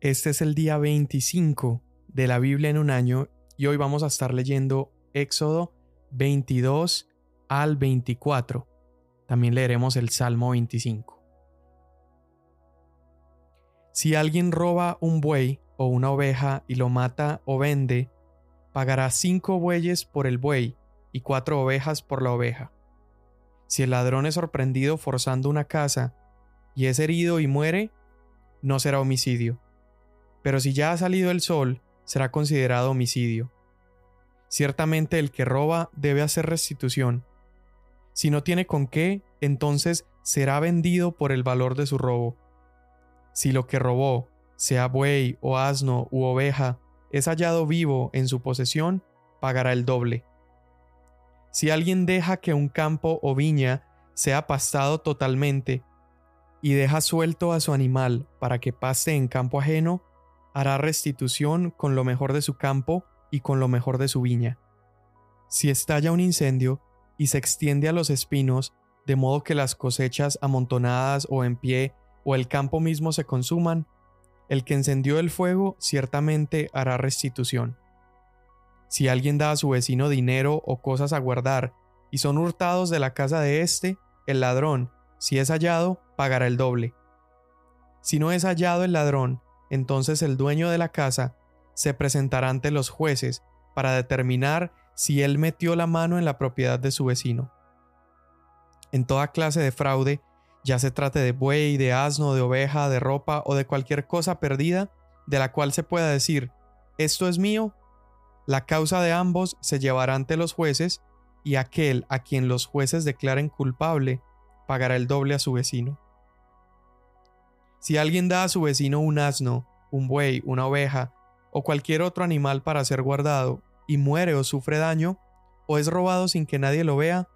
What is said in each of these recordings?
Este es el día 25 de la Biblia en un año y hoy vamos a estar leyendo Éxodo 22 al 24. También leeremos el Salmo 25. Si alguien roba un buey o una oveja y lo mata o vende, pagará cinco bueyes por el buey y cuatro ovejas por la oveja. Si el ladrón es sorprendido forzando una casa y es herido y muere, no será homicidio pero si ya ha salido el sol, será considerado homicidio. Ciertamente el que roba debe hacer restitución. Si no tiene con qué, entonces será vendido por el valor de su robo. Si lo que robó, sea buey o asno u oveja, es hallado vivo en su posesión, pagará el doble. Si alguien deja que un campo o viña sea pastado totalmente, y deja suelto a su animal para que paste en campo ajeno, hará restitución con lo mejor de su campo y con lo mejor de su viña. Si estalla un incendio y se extiende a los espinos, de modo que las cosechas amontonadas o en pie o el campo mismo se consuman, el que encendió el fuego ciertamente hará restitución. Si alguien da a su vecino dinero o cosas a guardar, y son hurtados de la casa de éste, el ladrón, si es hallado, pagará el doble. Si no es hallado el ladrón, entonces el dueño de la casa se presentará ante los jueces para determinar si él metió la mano en la propiedad de su vecino. En toda clase de fraude, ya se trate de buey, de asno, de oveja, de ropa o de cualquier cosa perdida, de la cual se pueda decir, esto es mío, la causa de ambos se llevará ante los jueces, y aquel a quien los jueces declaren culpable pagará el doble a su vecino. Si alguien da a su vecino un asno, un buey, una oveja o cualquier otro animal para ser guardado y muere o sufre daño, o es robado sin que nadie lo vea,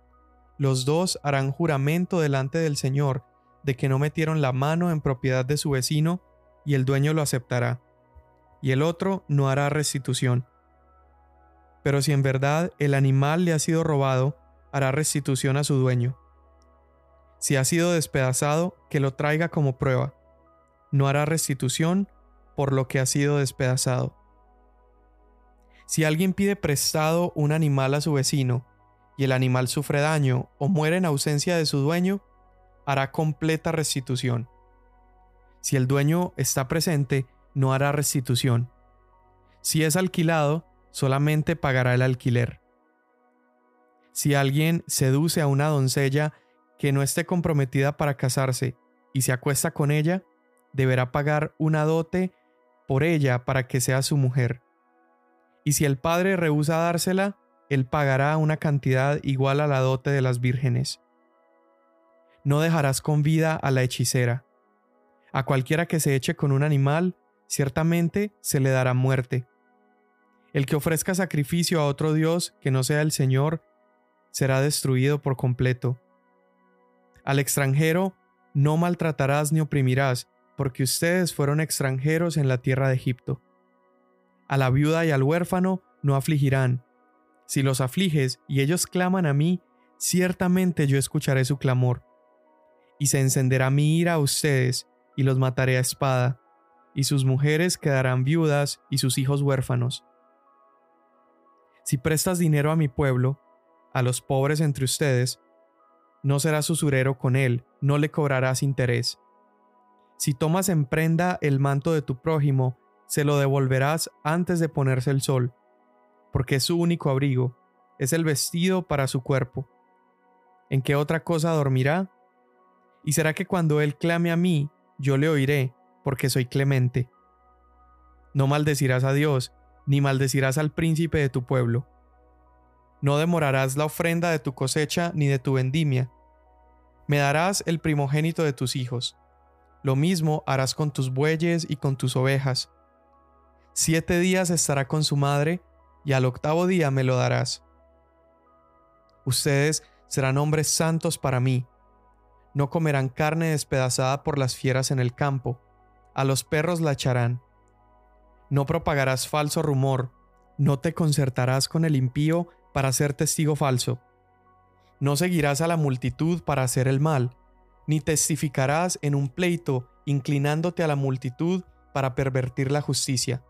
los dos harán juramento delante del Señor de que no metieron la mano en propiedad de su vecino y el dueño lo aceptará, y el otro no hará restitución. Pero si en verdad el animal le ha sido robado, hará restitución a su dueño. Si ha sido despedazado, que lo traiga como prueba no hará restitución por lo que ha sido despedazado. Si alguien pide prestado un animal a su vecino, y el animal sufre daño o muere en ausencia de su dueño, hará completa restitución. Si el dueño está presente, no hará restitución. Si es alquilado, solamente pagará el alquiler. Si alguien seduce a una doncella que no esté comprometida para casarse y se acuesta con ella, deberá pagar una dote por ella para que sea su mujer. Y si el padre rehúsa dársela, él pagará una cantidad igual a la dote de las vírgenes. No dejarás con vida a la hechicera. A cualquiera que se eche con un animal, ciertamente se le dará muerte. El que ofrezca sacrificio a otro Dios que no sea el Señor, será destruido por completo. Al extranjero no maltratarás ni oprimirás, porque ustedes fueron extranjeros en la tierra de Egipto. A la viuda y al huérfano no afligirán. Si los afliges y ellos claman a mí, ciertamente yo escucharé su clamor. Y se encenderá mi ira a ustedes, y los mataré a espada, y sus mujeres quedarán viudas y sus hijos huérfanos. Si prestas dinero a mi pueblo, a los pobres entre ustedes, no serás usurero con él, no le cobrarás interés si tomas en prenda el manto de tu prójimo, se lo devolverás antes de ponerse el sol, porque es su único abrigo, es el vestido para su cuerpo. ¿En qué otra cosa dormirá? ¿Y será que cuando él clame a mí, yo le oiré, porque soy clemente? No maldecirás a Dios, ni maldecirás al príncipe de tu pueblo. No demorarás la ofrenda de tu cosecha ni de tu vendimia. Me darás el primogénito de tus hijos lo mismo harás con tus bueyes y con tus ovejas. Siete días estará con su madre, y al octavo día me lo darás. Ustedes serán hombres santos para mí. No comerán carne despedazada por las fieras en el campo, a los perros la echarán. No propagarás falso rumor, no te concertarás con el impío para ser testigo falso. No seguirás a la multitud para hacer el mal ni testificarás en un pleito inclinándote a la multitud para pervertir la justicia.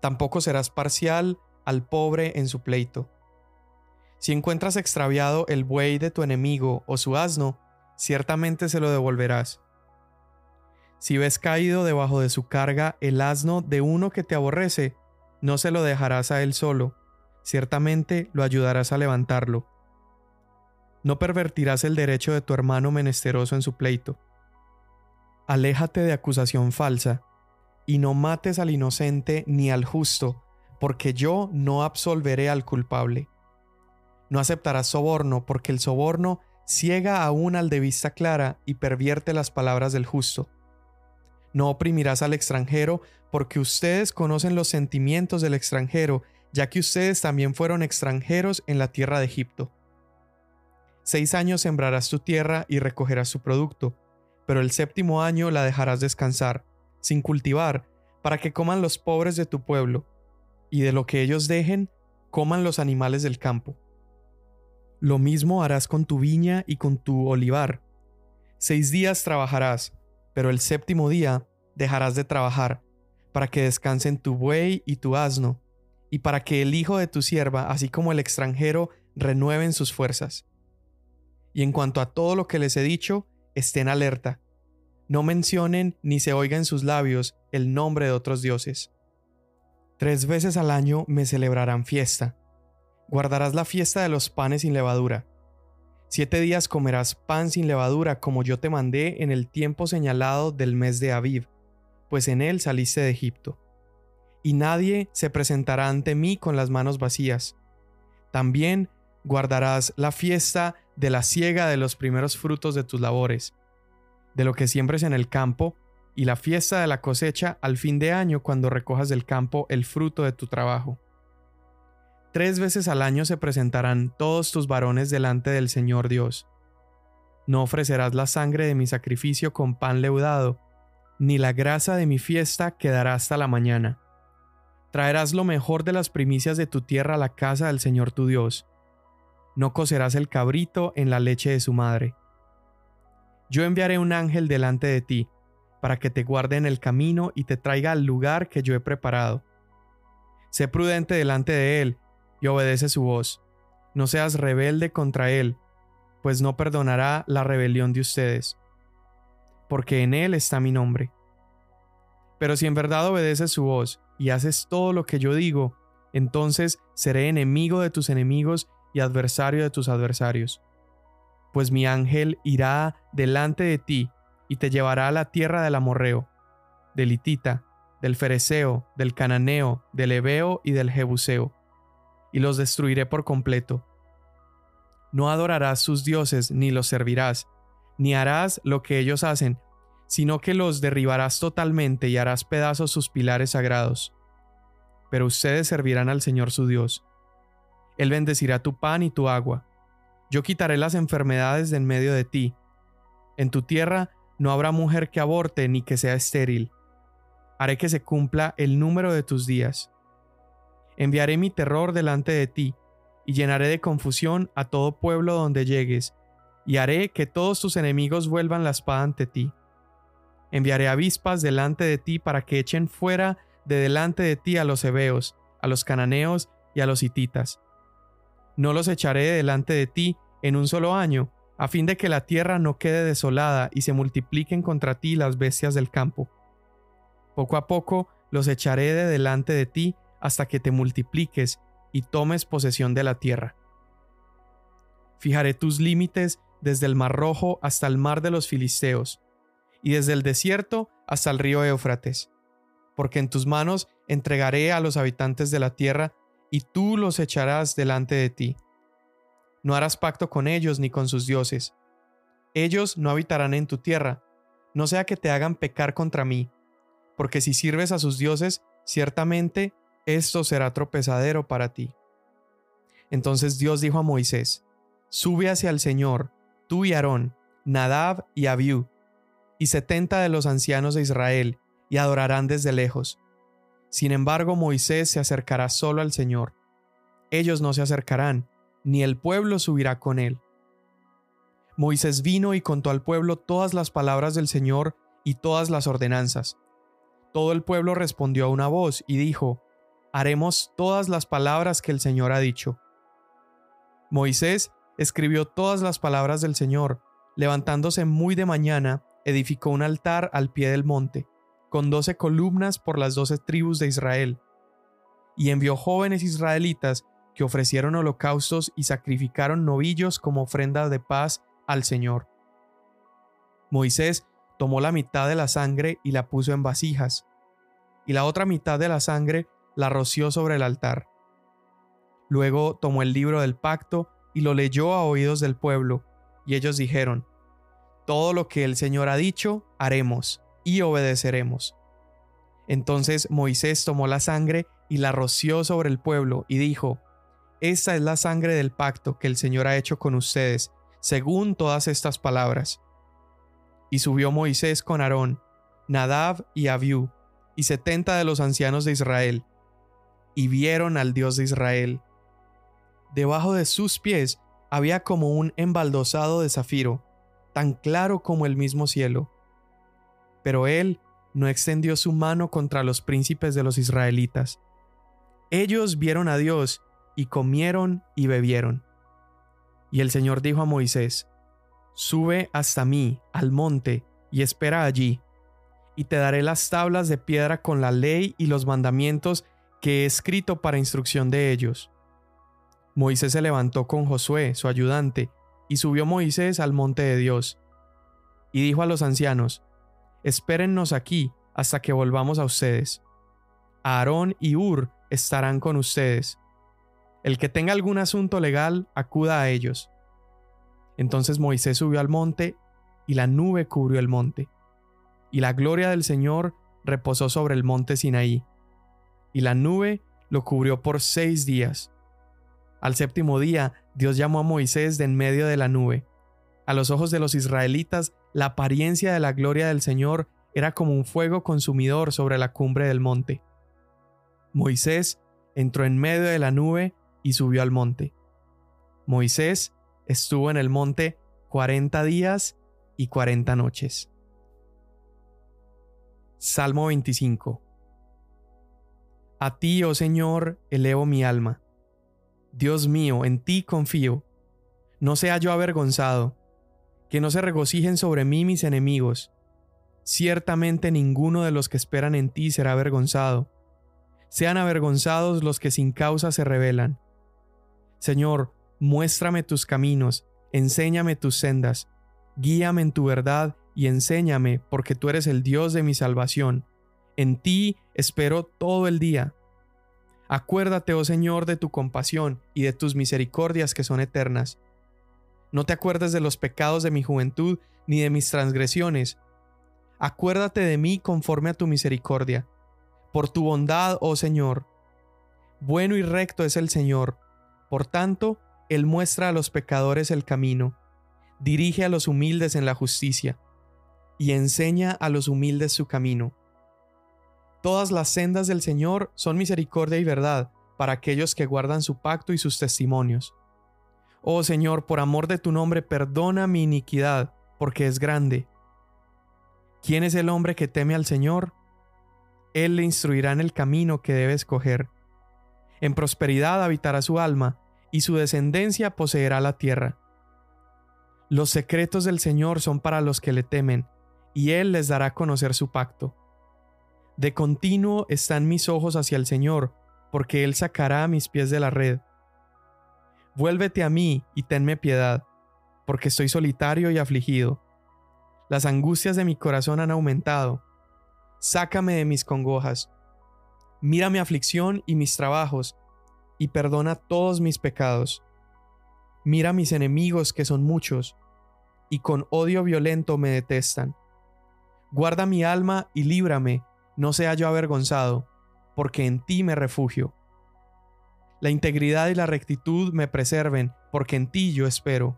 Tampoco serás parcial al pobre en su pleito. Si encuentras extraviado el buey de tu enemigo o su asno, ciertamente se lo devolverás. Si ves caído debajo de su carga el asno de uno que te aborrece, no se lo dejarás a él solo, ciertamente lo ayudarás a levantarlo. No pervertirás el derecho de tu hermano menesteroso en su pleito. Aléjate de acusación falsa, y no mates al inocente ni al justo, porque yo no absolveré al culpable. No aceptarás soborno, porque el soborno ciega aún al de vista clara y pervierte las palabras del justo. No oprimirás al extranjero, porque ustedes conocen los sentimientos del extranjero, ya que ustedes también fueron extranjeros en la tierra de Egipto. Seis años sembrarás tu tierra y recogerás su producto, pero el séptimo año la dejarás descansar, sin cultivar, para que coman los pobres de tu pueblo, y de lo que ellos dejen, coman los animales del campo. Lo mismo harás con tu viña y con tu olivar. Seis días trabajarás, pero el séptimo día dejarás de trabajar, para que descansen tu buey y tu asno, y para que el hijo de tu sierva, así como el extranjero, renueven sus fuerzas. Y en cuanto a todo lo que les he dicho, estén alerta. No mencionen ni se oiga en sus labios el nombre de otros dioses. Tres veces al año me celebrarán fiesta. Guardarás la fiesta de los panes sin levadura. Siete días comerás pan sin levadura como yo te mandé en el tiempo señalado del mes de Aviv, pues en él saliste de Egipto. Y nadie se presentará ante mí con las manos vacías. También guardarás la fiesta de la siega de los primeros frutos de tus labores, de lo que siembres en el campo, y la fiesta de la cosecha al fin de año cuando recojas del campo el fruto de tu trabajo. Tres veces al año se presentarán todos tus varones delante del Señor Dios. No ofrecerás la sangre de mi sacrificio con pan leudado, ni la grasa de mi fiesta quedará hasta la mañana. Traerás lo mejor de las primicias de tu tierra a la casa del Señor tu Dios no cocerás el cabrito en la leche de su madre. Yo enviaré un ángel delante de ti, para que te guarde en el camino y te traiga al lugar que yo he preparado. Sé prudente delante de él y obedece su voz. No seas rebelde contra él, pues no perdonará la rebelión de ustedes, porque en él está mi nombre. Pero si en verdad obedeces su voz y haces todo lo que yo digo, entonces seré enemigo de tus enemigos y adversario de tus adversarios. Pues mi ángel irá delante de ti y te llevará a la tierra del amorreo, del hitita, del fereceo, del cananeo, del hebeo y del jebuseo, y los destruiré por completo. No adorarás sus dioses ni los servirás, ni harás lo que ellos hacen, sino que los derribarás totalmente y harás pedazos sus pilares sagrados. Pero ustedes servirán al Señor su Dios él bendecirá tu pan y tu agua. Yo quitaré las enfermedades de en medio de ti. En tu tierra no habrá mujer que aborte ni que sea estéril. Haré que se cumpla el número de tus días. Enviaré mi terror delante de ti, y llenaré de confusión a todo pueblo donde llegues, y haré que todos tus enemigos vuelvan la espada ante ti. Enviaré avispas delante de ti para que echen fuera de delante de ti a los hebeos, a los cananeos y a los hititas no los echaré delante de ti en un solo año, a fin de que la tierra no quede desolada y se multipliquen contra ti las bestias del campo. Poco a poco los echaré de delante de ti hasta que te multipliques y tomes posesión de la tierra. Fijaré tus límites desde el mar rojo hasta el mar de los filisteos, y desde el desierto hasta el río Éufrates, porque en tus manos entregaré a los habitantes de la tierra y tú los echarás delante de ti. No harás pacto con ellos ni con sus dioses. Ellos no habitarán en tu tierra, no sea que te hagan pecar contra mí, porque si sirves a sus dioses, ciertamente esto será tropezadero para ti. Entonces Dios dijo a Moisés, Sube hacia el Señor, tú y Aarón, Nadab y Abiú, y setenta de los ancianos de Israel, y adorarán desde lejos sin embargo, Moisés se acercará solo al Señor. Ellos no se acercarán, ni el pueblo subirá con él. Moisés vino y contó al pueblo todas las palabras del Señor y todas las ordenanzas. todo el pueblo respondió a una voz y dijo, Haremos todas las palabras que el Señor ha dicho. Moisés escribió todas las palabras del Señor, levantándose muy de mañana, edificó un altar al pie del monte, con doce columnas por las doce tribus de Israel, y envió jóvenes israelitas que ofrecieron holocaustos y sacrificaron novillos como ofrenda de paz al Señor. Moisés tomó la mitad de la sangre y la puso en vasijas, y la otra mitad de la sangre la roció sobre el altar. Luego tomó el libro del pacto y lo leyó a oídos del pueblo, y ellos dijeron, Todo lo que el Señor ha dicho, haremos, y obedeceremos. Entonces Moisés tomó la sangre y la roció sobre el pueblo, y dijo, Esta es la sangre del pacto que el Señor ha hecho con ustedes, según todas estas palabras. Y subió Moisés con Aarón, Nadab y Abiú, y setenta de los ancianos de Israel, y vieron al Dios de Israel. Debajo de sus pies había como un embaldosado de zafiro, tan claro como el mismo cielo. Pero él no extendió su mano contra los príncipes de los israelitas. Ellos vieron a Dios y comieron y bebieron. Y el Señor dijo a Moisés, Sube hasta mí, al monte, y espera allí, y te daré las tablas de piedra con la ley y los mandamientos que he escrito para instrucción de ellos. Moisés se levantó con Josué, su ayudante, y subió Moisés al monte de Dios. Y dijo a los ancianos, Espérennos aquí hasta que volvamos a ustedes. Aarón y Ur estarán con ustedes. El que tenga algún asunto legal, acuda a ellos. Entonces Moisés subió al monte, y la nube cubrió el monte. Y la gloria del Señor reposó sobre el monte Sinaí. Y la nube lo cubrió por seis días. Al séptimo día, Dios llamó a Moisés de en medio de la nube. A los ojos de los israelitas, la apariencia de la gloria del Señor era como un fuego consumidor sobre la cumbre del monte. Moisés entró en medio de la nube y subió al monte. Moisés estuvo en el monte cuarenta días y cuarenta noches. Salmo 25 A ti, oh Señor, elevo mi alma. Dios mío, en ti confío. No sea yo avergonzado, que no se regocijen sobre mí mis enemigos. Ciertamente ninguno de los que esperan en ti será avergonzado. Sean avergonzados los que sin causa se rebelan. Señor, Muéstrame tus caminos, enséñame tus sendas, guíame en tu verdad y enséñame, porque tú eres el Dios de mi salvación. En ti espero todo el día. Acuérdate, oh Señor, de tu compasión y de tus misericordias que son eternas. No te acuerdes de los pecados de mi juventud ni de mis transgresiones. Acuérdate de mí conforme a tu misericordia. Por tu bondad, oh Señor. Bueno y recto es el Señor. Por tanto, él muestra a los pecadores el camino, dirige a los humildes en la justicia, y enseña a los humildes su camino. Todas las sendas del Señor son misericordia y verdad para aquellos que guardan su pacto y sus testimonios. Oh Señor, por amor de tu nombre, perdona mi iniquidad, porque es grande. ¿Quién es el hombre que teme al Señor? Él le instruirá en el camino que debe escoger. En prosperidad habitará su alma, y su descendencia poseerá la tierra. Los secretos del Señor son para los que le temen, y Él les dará a conocer su pacto. De continuo están mis ojos hacia el Señor, porque Él sacará mis pies de la red. Vuélvete a mí y tenme piedad, porque estoy solitario y afligido. Las angustias de mi corazón han aumentado. Sácame de mis congojas. Mira mi aflicción y mis trabajos, y perdona todos mis pecados. Mira mis enemigos que son muchos, y con odio violento me detestan. Guarda mi alma y líbrame, no sea yo avergonzado, porque en ti me refugio. La integridad y la rectitud me preserven, porque en ti yo espero.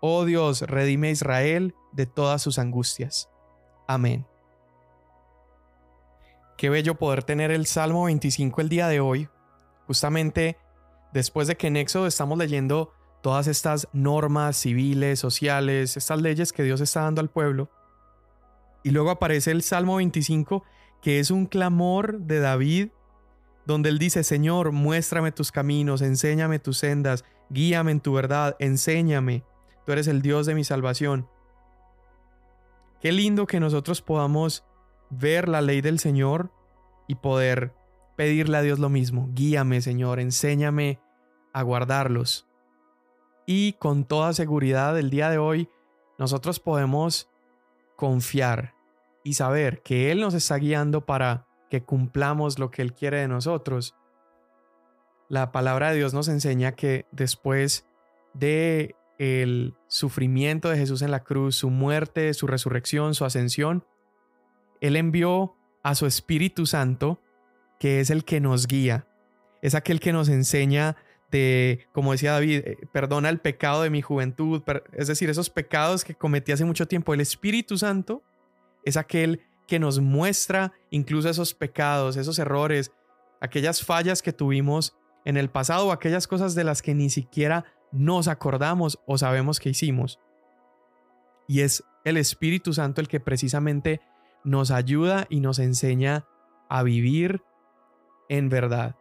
Oh Dios, redime a Israel de todas sus angustias. Amén. Qué bello poder tener el Salmo 25 el día de hoy, Justamente después de que en Éxodo estamos leyendo todas estas normas civiles, sociales, estas leyes que Dios está dando al pueblo, y luego aparece el Salmo 25 que es un clamor de David donde él dice, Señor, muéstrame tus caminos, enséñame tus sendas, guíame en tu verdad, enséñame, tú eres el Dios de mi salvación. Qué lindo que nosotros podamos ver la ley del Señor y poder pedirle a Dios lo mismo, guíame Señor, enséñame a guardarlos. Y con toda seguridad el día de hoy nosotros podemos confiar y saber que Él nos está guiando para que cumplamos lo que Él quiere de nosotros. La palabra de Dios nos enseña que después de el sufrimiento de Jesús en la cruz, su muerte, su resurrección, su ascensión, Él envió a su Espíritu Santo, que es el que nos guía, es aquel que nos enseña de, como decía David, eh, perdona el pecado de mi juventud, es decir, esos pecados que cometí hace mucho tiempo. El Espíritu Santo es aquel que nos muestra incluso esos pecados, esos errores, aquellas fallas que tuvimos en el pasado o aquellas cosas de las que ni siquiera nos acordamos o sabemos que hicimos. Y es el Espíritu Santo el que precisamente nos ayuda y nos enseña a vivir en verdad.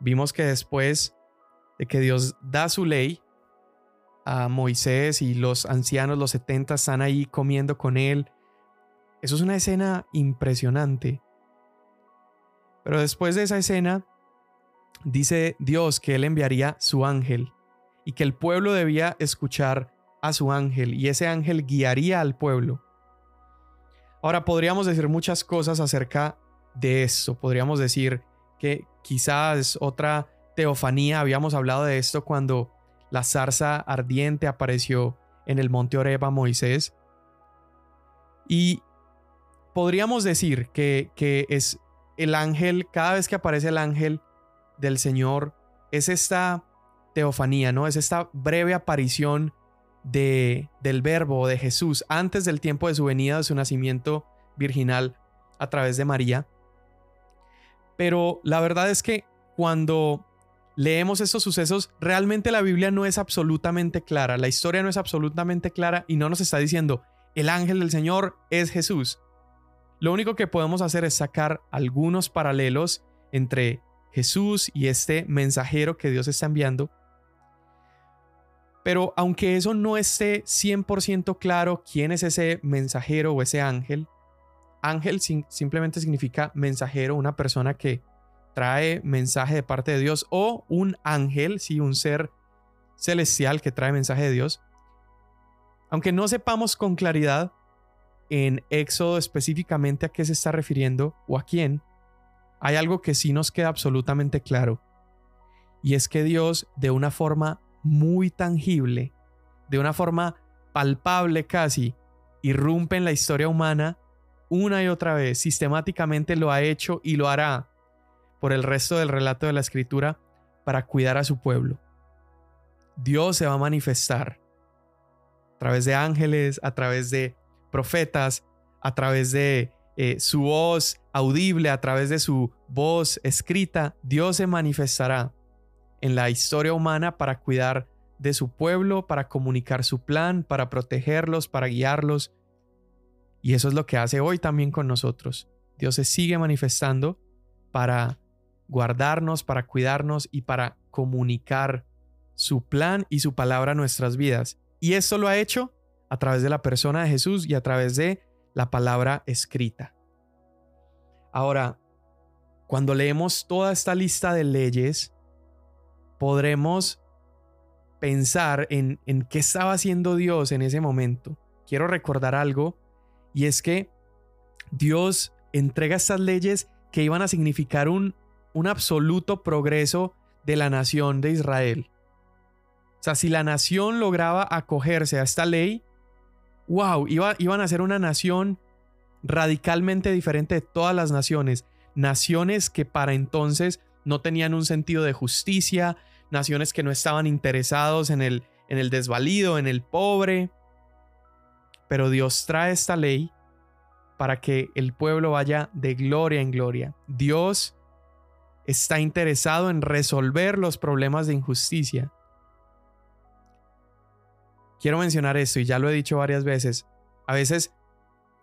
Vimos que después de que Dios da su ley a Moisés y los ancianos, los 70, están ahí comiendo con él, eso es una escena impresionante. Pero después de esa escena, dice Dios que Él enviaría su ángel y que el pueblo debía escuchar a su ángel y ese ángel guiaría al pueblo. Ahora podríamos decir muchas cosas acerca de eso. Podríamos decir que quizás otra teofanía, habíamos hablado de esto cuando la zarza ardiente apareció en el monte Oreba Moisés. Y podríamos decir que, que es el ángel, cada vez que aparece el ángel del Señor, es esta teofanía, ¿no? Es esta breve aparición de, del verbo de Jesús antes del tiempo de su venida, de su nacimiento virginal a través de María. Pero la verdad es que cuando leemos estos sucesos, realmente la Biblia no es absolutamente clara, la historia no es absolutamente clara y no nos está diciendo, el ángel del Señor es Jesús. Lo único que podemos hacer es sacar algunos paralelos entre Jesús y este mensajero que Dios está enviando. Pero aunque eso no esté 100% claro quién es ese mensajero o ese ángel, ángel simplemente significa mensajero, una persona que trae mensaje de parte de Dios o un ángel, sí, un ser celestial que trae mensaje de Dios. Aunque no sepamos con claridad en Éxodo específicamente a qué se está refiriendo o a quién, hay algo que sí nos queda absolutamente claro. Y es que Dios, de una forma muy tangible, de una forma palpable casi, irrumpe en la historia humana una y otra vez, sistemáticamente lo ha hecho y lo hará por el resto del relato de la escritura para cuidar a su pueblo. Dios se va a manifestar a través de ángeles, a través de profetas, a través de eh, su voz audible, a través de su voz escrita, Dios se manifestará en la historia humana para cuidar de su pueblo, para comunicar su plan, para protegerlos, para guiarlos. Y eso es lo que hace hoy también con nosotros. Dios se sigue manifestando para guardarnos, para cuidarnos y para comunicar su plan y su palabra a nuestras vidas. Y esto lo ha hecho a través de la persona de Jesús y a través de la palabra escrita. Ahora, cuando leemos toda esta lista de leyes, podremos pensar en, en qué estaba haciendo Dios en ese momento. Quiero recordar algo, y es que Dios entrega estas leyes que iban a significar un, un absoluto progreso de la nación de Israel. O sea, si la nación lograba acogerse a esta ley, wow, iban a ser una nación radicalmente diferente de todas las naciones. Naciones que para entonces no tenían un sentido de justicia, naciones que no estaban interesados en el, en el desvalido, en el pobre. Pero Dios trae esta ley para que el pueblo vaya de gloria en gloria. Dios está interesado en resolver los problemas de injusticia. Quiero mencionar esto y ya lo he dicho varias veces. A veces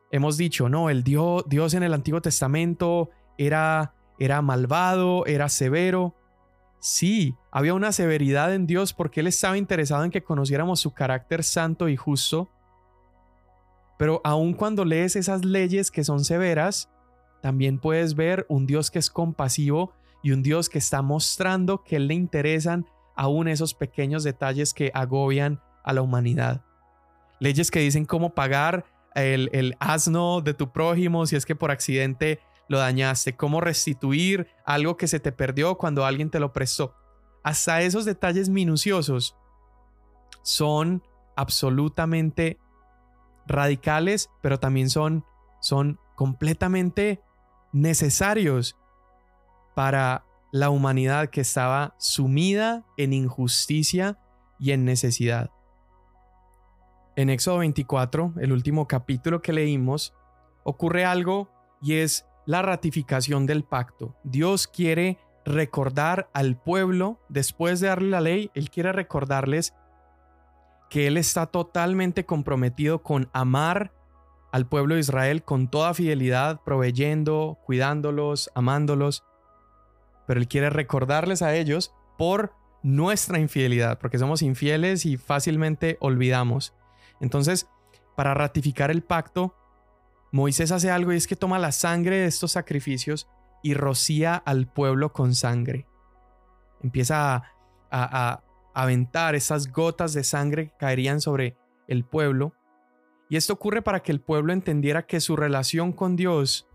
hemos dicho, no, el Dios, Dios en el Antiguo Testamento era, era malvado, era severo. Sí, había una severidad en Dios porque Él estaba interesado en que conociéramos su carácter santo y justo. Pero aun cuando lees esas leyes que son severas, también puedes ver un Dios que es compasivo y un Dios que está mostrando que le interesan aún esos pequeños detalles que agobian a la humanidad. Leyes que dicen cómo pagar el, el asno de tu prójimo si es que por accidente lo dañaste, cómo restituir algo que se te perdió cuando alguien te lo prestó. Hasta esos detalles minuciosos son absolutamente radicales, pero también son, son completamente necesarios para la humanidad que estaba sumida en injusticia y en necesidad. En Éxodo 24, el último capítulo que leímos, ocurre algo y es la ratificación del pacto. Dios quiere recordar al pueblo, después de darle la ley, Él quiere recordarles que Él está totalmente comprometido con amar al pueblo de Israel con toda fidelidad, proveyendo, cuidándolos, amándolos. Pero Él quiere recordarles a ellos por nuestra infidelidad, porque somos infieles y fácilmente olvidamos. Entonces, para ratificar el pacto, Moisés hace algo y es que toma la sangre de estos sacrificios y rocía al pueblo con sangre. Empieza a, a aventar esas gotas de sangre que caerían sobre el pueblo y esto ocurre para que el pueblo entendiera que su relación con Dios,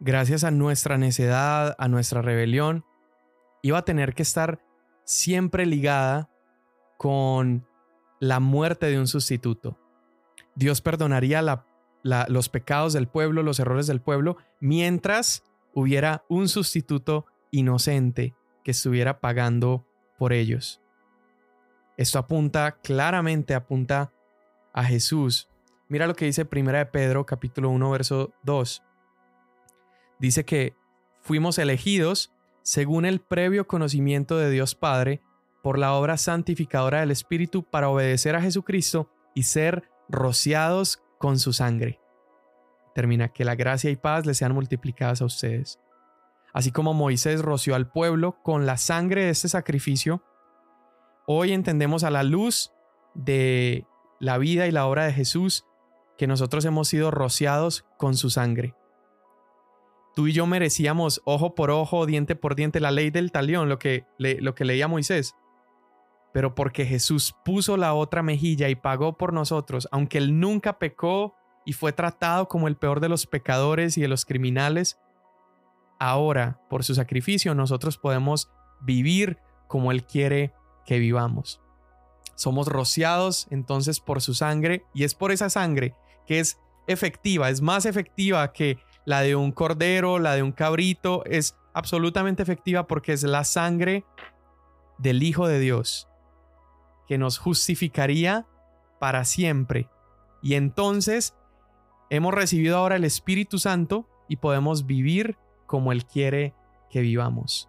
gracias a nuestra necedad, a nuestra rebelión, iba a tener que estar siempre ligada con la muerte de un sustituto. Dios perdonaría los pecados del pueblo, los errores del pueblo, mientras hubiera un sustituto inocente que estuviera pagando por ellos. Esto apunta claramente, apunta a Jesús Mira lo que dice Primera de Pedro, capítulo 1, verso 2. Dice que fuimos elegidos según el previo conocimiento de Dios Padre por la obra santificadora del Espíritu para obedecer a Jesucristo y ser rociados con su sangre. Termina que la gracia y paz les sean multiplicadas a ustedes. Así como Moisés roció al pueblo con la sangre de este sacrificio, hoy entendemos a la luz de la vida y la obra de Jesús que nosotros hemos sido rociados con su sangre. Tú y yo merecíamos ojo por ojo, diente por diente, la ley del talión, lo que, lo que leía Moisés. Pero porque Jesús puso la otra mejilla y pagó por nosotros, aunque él nunca pecó y fue tratado como el peor de los pecadores y de los criminales, ahora, por su sacrificio, nosotros podemos vivir como Él quiere que vivamos. Somos rociados entonces por su sangre y es por esa sangre que es efectiva, es más efectiva que la de un cordero, la de un cabrito, es absolutamente efectiva porque es la sangre del Hijo de Dios que nos justificaría para siempre. Y entonces hemos recibido ahora el Espíritu Santo y podemos vivir como Él quiere que vivamos.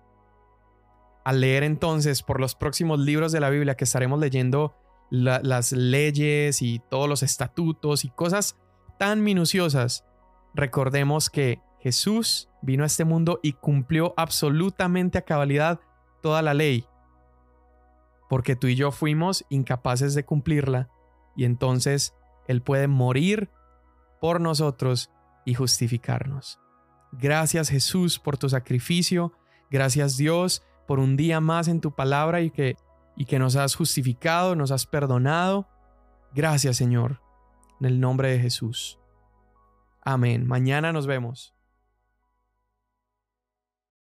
Al leer entonces por los próximos libros de la Biblia que estaremos leyendo las leyes y todos los estatutos y cosas tan minuciosas, recordemos que Jesús vino a este mundo y cumplió absolutamente a cabalidad toda la ley, porque tú y yo fuimos incapaces de cumplirla, y entonces Él puede morir por nosotros y justificarnos. Gracias Jesús por tu sacrificio, gracias Dios por un día más en tu palabra y que y que nos has justificado, nos has perdonado. Gracias Señor, en el nombre de Jesús. Amén. Mañana nos vemos.